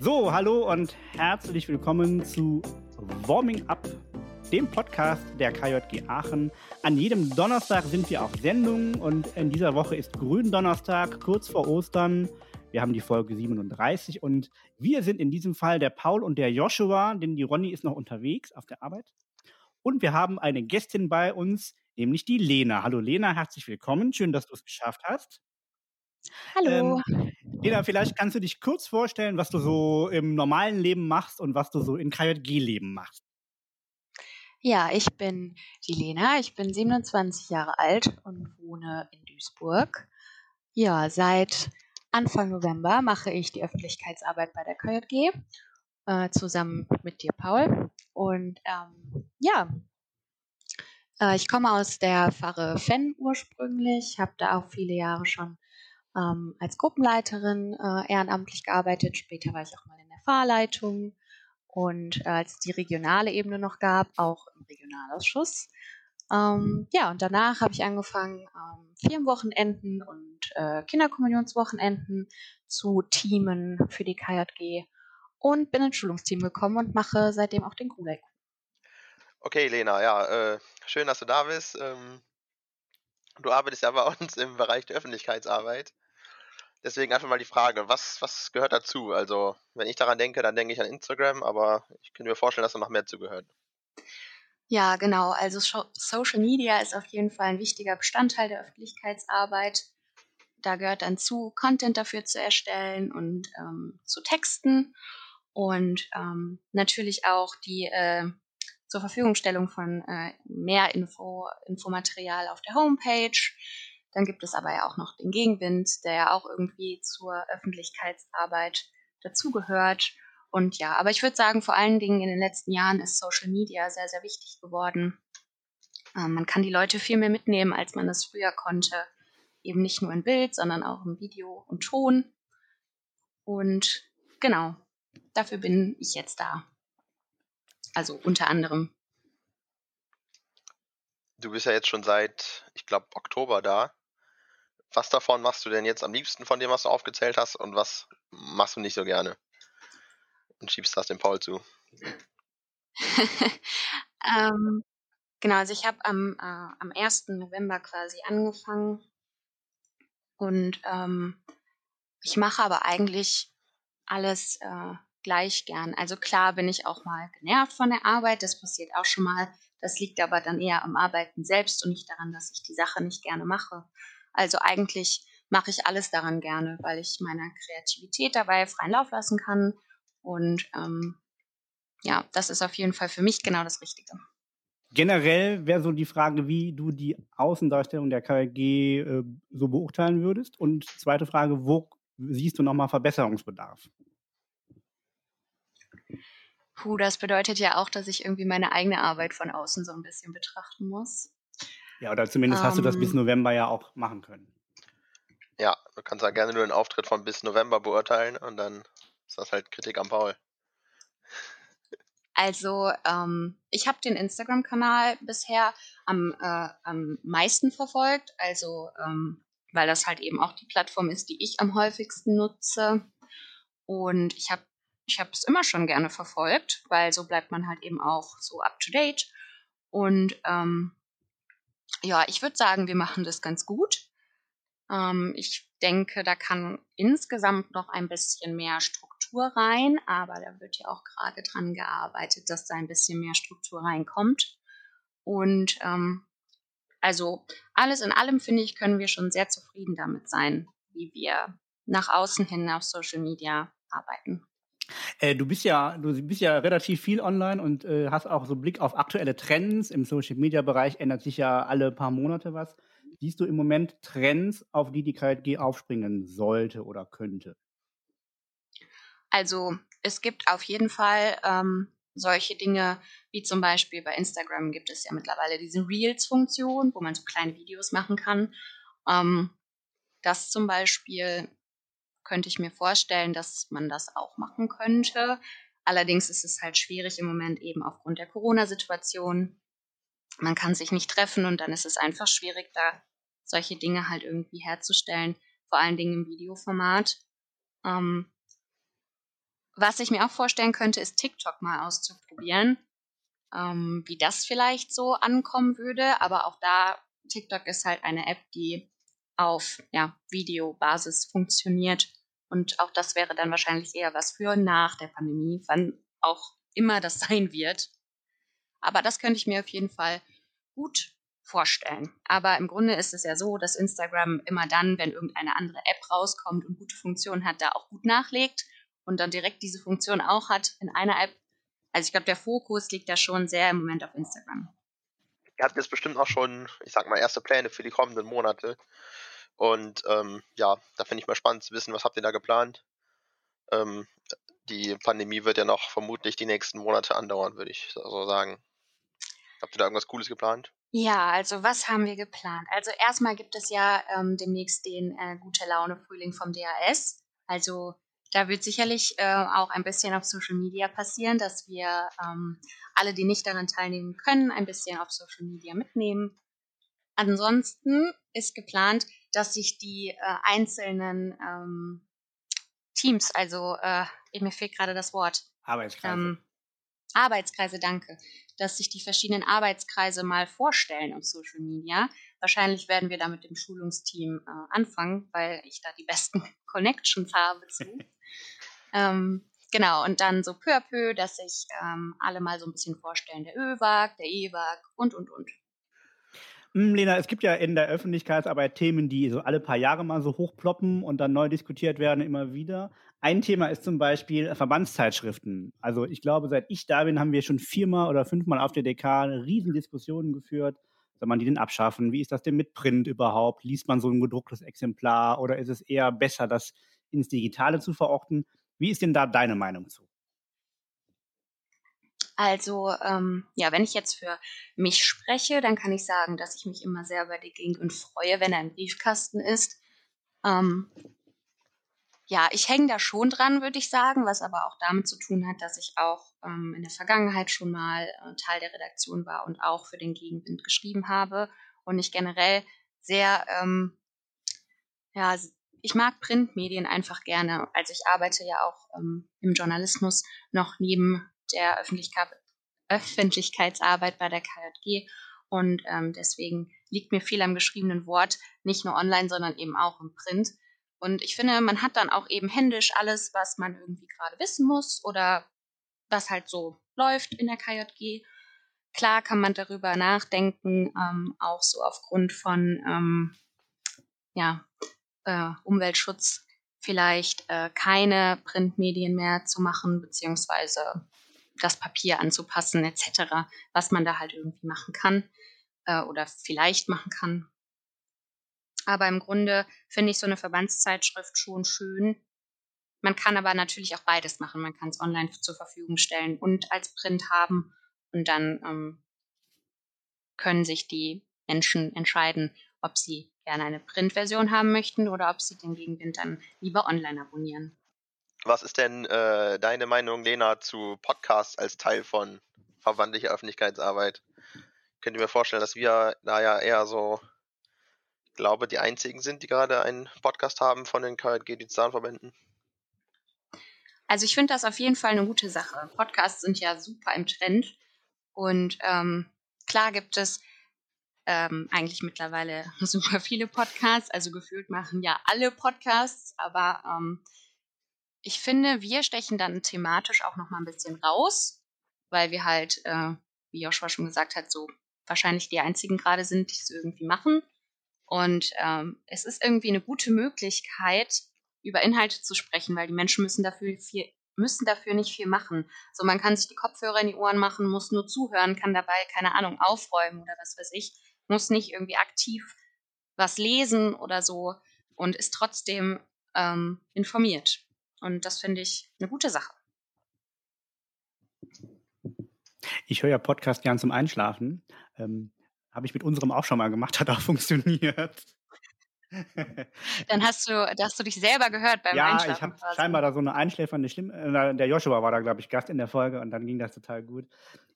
So, hallo und herzlich willkommen zu Warming Up, dem Podcast der KJG Aachen. An jedem Donnerstag sind wir auf Sendung und in dieser Woche ist Gründonnerstag, kurz vor Ostern. Wir haben die Folge 37 und wir sind in diesem Fall der Paul und der Joshua, denn die Ronny ist noch unterwegs auf der Arbeit. Und wir haben eine Gästin bei uns, nämlich die Lena. Hallo Lena, herzlich willkommen. Schön, dass du es geschafft hast. Hallo. Ähm, Lena, vielleicht kannst du dich kurz vorstellen, was du so im normalen Leben machst und was du so in KJG-Leben machst. Ja, ich bin die Lena, ich bin 27 Jahre alt und wohne in Duisburg. Ja, seit Anfang November mache ich die Öffentlichkeitsarbeit bei der KJG äh, zusammen mit dir, Paul. Und ähm, ja, äh, ich komme aus der Pfarre Fenn ursprünglich, habe da auch viele Jahre schon ähm, als Gruppenleiterin äh, ehrenamtlich gearbeitet. Später war ich auch mal in der Fahrleitung und äh, als es die regionale Ebene noch gab, auch im Regionalausschuss. Ähm, ja, und danach habe ich angefangen, ähm, Firmenwochenenden und äh, Kinderkommunionswochenenden zu teamen für die KJG und bin ins Schulungsteam gekommen und mache seitdem auch den Gulek. Okay, Lena, ja, äh, schön, dass du da bist. Ähm, du arbeitest ja bei uns im Bereich der Öffentlichkeitsarbeit. Deswegen einfach mal die Frage, was, was gehört dazu? Also, wenn ich daran denke, dann denke ich an Instagram, aber ich könnte mir vorstellen, dass da noch mehr zugehört. Ja, genau. Also Social Media ist auf jeden Fall ein wichtiger Bestandteil der Öffentlichkeitsarbeit. Da gehört dann zu, Content dafür zu erstellen und ähm, zu texten und ähm, natürlich auch die äh, zur Verfügungstellung von äh, mehr Info, Infomaterial auf der Homepage. Dann gibt es aber ja auch noch den Gegenwind, der ja auch irgendwie zur Öffentlichkeitsarbeit dazugehört. Und ja, aber ich würde sagen, vor allen Dingen in den letzten Jahren ist Social Media sehr, sehr wichtig geworden. Ähm, man kann die Leute viel mehr mitnehmen, als man es früher konnte. Eben nicht nur in Bild, sondern auch im Video und Ton. Und genau, dafür bin ich jetzt da. Also unter anderem. Du bist ja jetzt schon seit, ich glaube, Oktober da. Was davon machst du denn jetzt am liebsten von dem, was du aufgezählt hast, und was machst du nicht so gerne? Und schiebst das dem Paul zu. ähm, genau, also ich habe am, äh, am 1. November quasi angefangen und ähm, ich mache aber eigentlich alles äh, gleich gern. Also klar bin ich auch mal genervt von der Arbeit, das passiert auch schon mal. Das liegt aber dann eher am Arbeiten selbst und nicht daran, dass ich die Sache nicht gerne mache. Also eigentlich mache ich alles daran gerne, weil ich meiner Kreativität dabei freien Lauf lassen kann. Und ähm, ja, das ist auf jeden Fall für mich genau das Richtige. Generell wäre so die Frage, wie du die Außendarstellung der KG äh, so beurteilen würdest. Und zweite Frage, wo siehst du nochmal Verbesserungsbedarf? Puh, das bedeutet ja auch, dass ich irgendwie meine eigene Arbeit von außen so ein bisschen betrachten muss. Ja, oder zumindest um, hast du das bis ähm. November ja auch machen können. Ja, du kannst ja gerne nur den Auftritt von bis November beurteilen und dann ist das halt Kritik am Paul. Also, ähm, ich habe den Instagram-Kanal bisher am, äh, am meisten verfolgt, also ähm, weil das halt eben auch die Plattform ist, die ich am häufigsten nutze. Und ich habe ich habe es immer schon gerne verfolgt, weil so bleibt man halt eben auch so up to date. Und ähm, ja, ich würde sagen, wir machen das ganz gut. Ähm, ich denke, da kann insgesamt noch ein bisschen mehr Struktur rein, aber da wird ja auch gerade dran gearbeitet, dass da ein bisschen mehr Struktur reinkommt. Und ähm, also alles in allem finde ich, können wir schon sehr zufrieden damit sein, wie wir nach außen hin auf Social Media arbeiten. Äh, du bist ja, du bist ja relativ viel online und äh, hast auch so Blick auf aktuelle Trends. Im Social Media Bereich ändert sich ja alle paar Monate was. Siehst du im Moment Trends, auf die die KJG aufspringen sollte oder könnte? Also es gibt auf jeden Fall ähm, solche Dinge, wie zum Beispiel bei Instagram gibt es ja mittlerweile diese Reels-Funktion, wo man so kleine Videos machen kann. Ähm, das zum Beispiel könnte ich mir vorstellen, dass man das auch machen könnte. Allerdings ist es halt schwierig im Moment eben aufgrund der Corona-Situation. Man kann sich nicht treffen und dann ist es einfach schwierig, da solche Dinge halt irgendwie herzustellen, vor allen Dingen im Videoformat. Ähm, was ich mir auch vorstellen könnte, ist TikTok mal auszuprobieren, ähm, wie das vielleicht so ankommen würde. Aber auch da, TikTok ist halt eine App, die auf ja, Videobasis funktioniert. Und auch das wäre dann wahrscheinlich eher was für nach der Pandemie, wann auch immer das sein wird. Aber das könnte ich mir auf jeden Fall gut vorstellen. Aber im Grunde ist es ja so, dass Instagram immer dann, wenn irgendeine andere App rauskommt und gute Funktionen hat, da auch gut nachlegt und dann direkt diese Funktion auch hat in einer App. Also ich glaube, der Fokus liegt da schon sehr im Moment auf Instagram. Ihr habt jetzt bestimmt auch schon, ich sag mal, erste Pläne für die kommenden Monate. Und ähm, ja, da finde ich mal spannend zu wissen, was habt ihr da geplant? Ähm, die Pandemie wird ja noch vermutlich die nächsten Monate andauern, würde ich so sagen. Habt ihr da irgendwas Cooles geplant? Ja, also was haben wir geplant? Also erstmal gibt es ja ähm, demnächst den äh, Gute Laune Frühling vom DAS. Also da wird sicherlich äh, auch ein bisschen auf Social Media passieren, dass wir ähm, alle, die nicht daran teilnehmen können, ein bisschen auf Social Media mitnehmen. Ansonsten ist geplant, dass sich die äh, einzelnen ähm, Teams, also äh, mir fehlt gerade das Wort. Arbeitskreise. Ähm, Arbeitskreise, danke. Dass sich die verschiedenen Arbeitskreise mal vorstellen auf Social Media. Wahrscheinlich werden wir da mit dem Schulungsteam äh, anfangen, weil ich da die besten Connections habe zu. ähm, genau, und dann so peu à peu, dass sich ähm, alle mal so ein bisschen vorstellen. Der ÖWAG, der EWAG und, und, und. Hm, Lena, es gibt ja in der Öffentlichkeitsarbeit Themen, die so alle paar Jahre mal so hochploppen und dann neu diskutiert werden, immer wieder. Ein Thema ist zum Beispiel Verbandszeitschriften. Also ich glaube, seit ich da bin, haben wir schon viermal oder fünfmal auf der DK Riesendiskussionen geführt. Soll man die denn abschaffen? Wie ist das denn mit Print überhaupt? Liest man so ein gedrucktes Exemplar oder ist es eher besser, das ins Digitale zu verorten? Wie ist denn da deine Meinung zu? Also ähm, ja, wenn ich jetzt für mich spreche, dann kann ich sagen, dass ich mich immer sehr über die Gegend freue, wenn er im Briefkasten ist. Ähm, ja, ich hänge da schon dran, würde ich sagen, was aber auch damit zu tun hat, dass ich auch ähm, in der Vergangenheit schon mal äh, Teil der Redaktion war und auch für den Gegenwind geschrieben habe und ich generell sehr, ähm, ja, ich mag Printmedien einfach gerne. Also ich arbeite ja auch ähm, im Journalismus noch neben der Öffentlichkeit, Öffentlichkeitsarbeit bei der KJG. Und ähm, deswegen liegt mir viel am geschriebenen Wort, nicht nur online, sondern eben auch im Print. Und ich finde, man hat dann auch eben händisch alles, was man irgendwie gerade wissen muss oder was halt so läuft in der KJG. Klar kann man darüber nachdenken, ähm, auch so aufgrund von ähm, ja, äh, Umweltschutz vielleicht äh, keine Printmedien mehr zu machen, beziehungsweise das Papier anzupassen etc., was man da halt irgendwie machen kann äh, oder vielleicht machen kann. Aber im Grunde finde ich so eine Verbandszeitschrift schon schön. Man kann aber natürlich auch beides machen. Man kann es online zur Verfügung stellen und als Print haben und dann ähm, können sich die Menschen entscheiden, ob sie gerne eine Printversion haben möchten oder ob sie den Gegenwind dann lieber online abonnieren. Was ist denn äh, deine Meinung, Lena, zu Podcasts als Teil von verbandlicher Öffentlichkeitsarbeit? Könnt ihr mir vorstellen, dass wir da ja eher so, glaube, die einzigen sind, die gerade einen Podcast haben von den KJG-Digitalverbänden? Also ich finde das auf jeden Fall eine gute Sache. Podcasts sind ja super im Trend und ähm, klar gibt es ähm, eigentlich mittlerweile super viele Podcasts. Also gefühlt machen ja alle Podcasts, aber ähm, ich finde, wir stechen dann thematisch auch noch mal ein bisschen raus, weil wir halt, äh, wie Joshua schon gesagt hat, so wahrscheinlich die einzigen gerade sind, die es irgendwie machen. Und ähm, es ist irgendwie eine gute Möglichkeit, über Inhalte zu sprechen, weil die Menschen müssen dafür viel, müssen dafür nicht viel machen. So, man kann sich die Kopfhörer in die Ohren machen, muss nur zuhören, kann dabei, keine Ahnung, aufräumen oder was weiß ich, muss nicht irgendwie aktiv was lesen oder so und ist trotzdem ähm, informiert. Und das finde ich eine gute Sache. Ich höre ja Podcast gern zum Einschlafen. Ähm, Habe ich mit unserem auch schon mal gemacht, hat auch funktioniert. Dann hast du, hast du dich selber gehört beim ja, Einschlafen. Ja, ich habe scheinbar da so eine einschläfernde Stimme. Äh, der Joshua war da, glaube ich, Gast in der Folge und dann ging das total gut.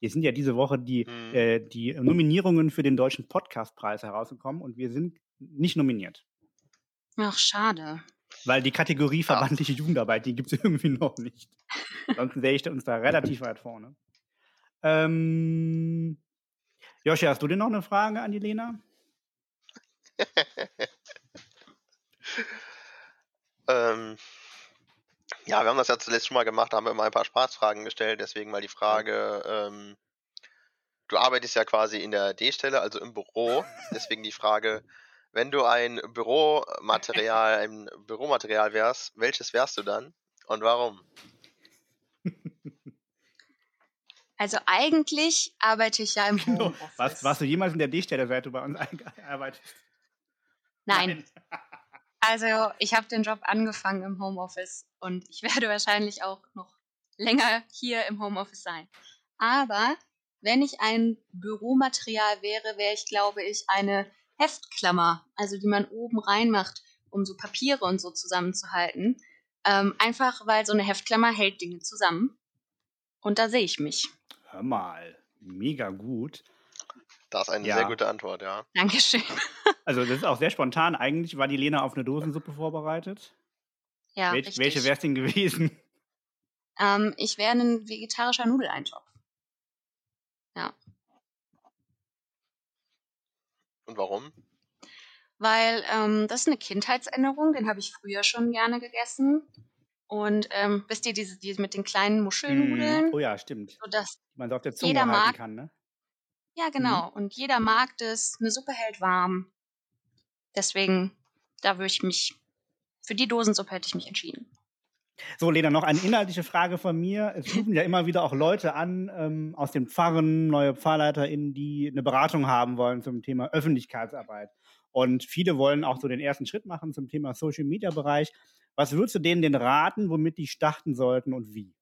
Jetzt sind ja diese Woche die, mhm. äh, die Nominierungen für den Deutschen Podcastpreis herausgekommen und wir sind nicht nominiert. Ach, schade. Weil die Kategorie Ja. verbandliche Jugendarbeit, die gibt es irgendwie noch nicht. Sonst wäre ich uns da relativ weit vorne. Ähm, Joshi, hast du denn noch eine Frage an die Lena? Ähm, ja, wir haben das ja zuletzt schon mal gemacht, da haben wir immer ein paar Spaßfragen gestellt, deswegen mal die Frage, ähm, du arbeitest ja quasi in der D-Stelle, also im Büro, deswegen die Frage, wenn du ein Büromaterial, ein Büromaterial wärst, welches wärst du dann und warum? Also eigentlich arbeite ich ja im Genau. Homeoffice. Was, warst du jemals in der D-Stelle, seit du bei uns arbeitest? Nein. Also ich habe den Job angefangen im Homeoffice und ich werde wahrscheinlich auch noch länger hier im Homeoffice sein. Aber wenn ich ein Büromaterial wäre, wäre ich, glaube ich, eine Heftklammer, also die man oben reinmacht, um so Papiere und so zusammenzuhalten. Ähm, einfach weil so eine Heftklammer hält Dinge zusammen. Und da sehe ich mich. Hör mal, mega gut. Das ist eine Ja. sehr gute Antwort, ja. Dankeschön. Also das ist auch sehr spontan. Eigentlich war die Lena auf eine Dosensuppe vorbereitet. Ja, Welch, richtig. welche wäre es denn gewesen? Ähm, ich wäre ein vegetarischer Nudeleintopf. Und warum? weil ähm, das ist eine Kindheitserinnerung, den habe ich früher schon gerne gegessen. Und ähm, wisst ihr, diese, diese mit den kleinen Muschelnudeln, Oh ja, stimmt. so das, Die man auf der Zunge Jeder halten mag- kann, ne? ja genau, und jeder mag das, eine Suppe hält warm. Deswegen, da würde ich mich, für die Dosensuppe hätte ich mich entschieden. So, Lena, noch eine inhaltliche Frage von mir. Es rufen ja immer wieder auch Leute an ähm, aus den Pfarren, neue PfarrleiterInnen, die eine Beratung haben wollen zum Thema Öffentlichkeitsarbeit. Und viele wollen auch so den ersten Schritt machen zum Thema Social Media Bereich. Was würdest du denen denn raten, womit die starten sollten und wie?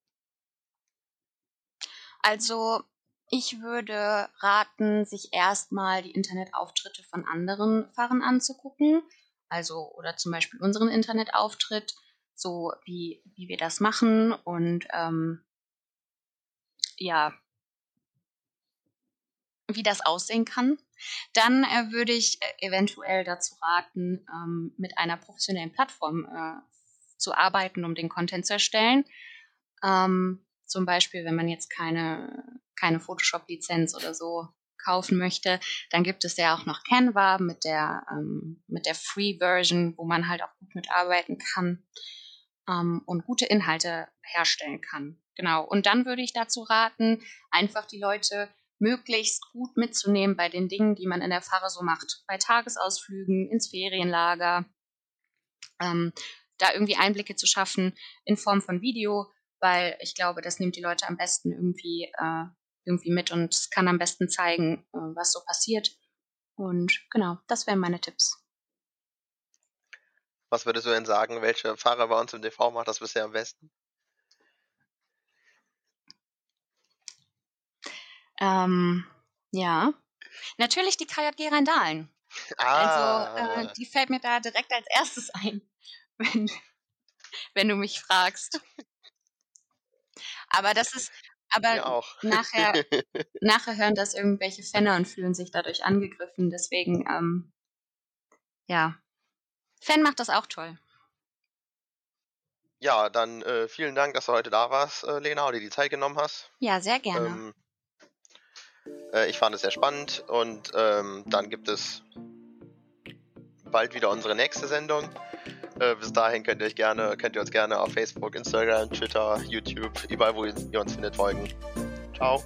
Also, ich würde raten, sich erstmal die Internetauftritte von anderen Pfarren anzugucken. Also, oder zum Beispiel unseren Internetauftritt, so wie, wie wir das machen und ähm, ja, wie das aussehen kann. Dann äh, würde ich äh, eventuell dazu raten, ähm, mit einer professionellen Plattform äh, zu arbeiten, um den Content zu erstellen. Ähm, zum Beispiel, wenn man jetzt keine, keine Photoshop-Lizenz oder so kaufen möchte, dann gibt es ja auch noch Canva mit der, ähm, mit der Free-Version, wo man halt auch gut mitarbeiten kann ähm, und gute Inhalte herstellen kann. Genau. Und dann würde ich dazu raten, einfach die Leute möglichst gut mitzunehmen bei den Dingen, die man in der Pfarre so macht. Bei Tagesausflügen, ins Ferienlager, ähm, da irgendwie Einblicke zu schaffen in Form von Video, weil ich glaube, das nimmt die Leute am besten irgendwie, äh, irgendwie mit und kann am besten zeigen, äh, was so passiert. Und genau, das wären meine Tipps. Was würdest du denn sagen, welche Fahrer bei uns im TV macht das bisher am besten? Ähm, ja, natürlich die KJG Rheindahlen. Ah, Also äh, die fällt mir da direkt als erstes ein, wenn, wenn du mich fragst. Aber das ist, aber nachher, nachher hören das irgendwelche Fenner und fühlen sich dadurch angegriffen. Deswegen, ähm, ja, Fan macht das auch toll. Ja, dann äh, vielen Dank, dass du heute da warst, äh, Lena, und dir die Zeit genommen hast. Ja, sehr gerne. Ähm, äh, ich fand es sehr spannend und ähm, dann gibt es bald wieder unsere nächste Sendung. Äh, bis dahin könnt ihr euch gerne, könnt ihr uns gerne auf Facebook, Instagram, Twitter, YouTube, überall wo ihr uns findet, folgen. Ciao.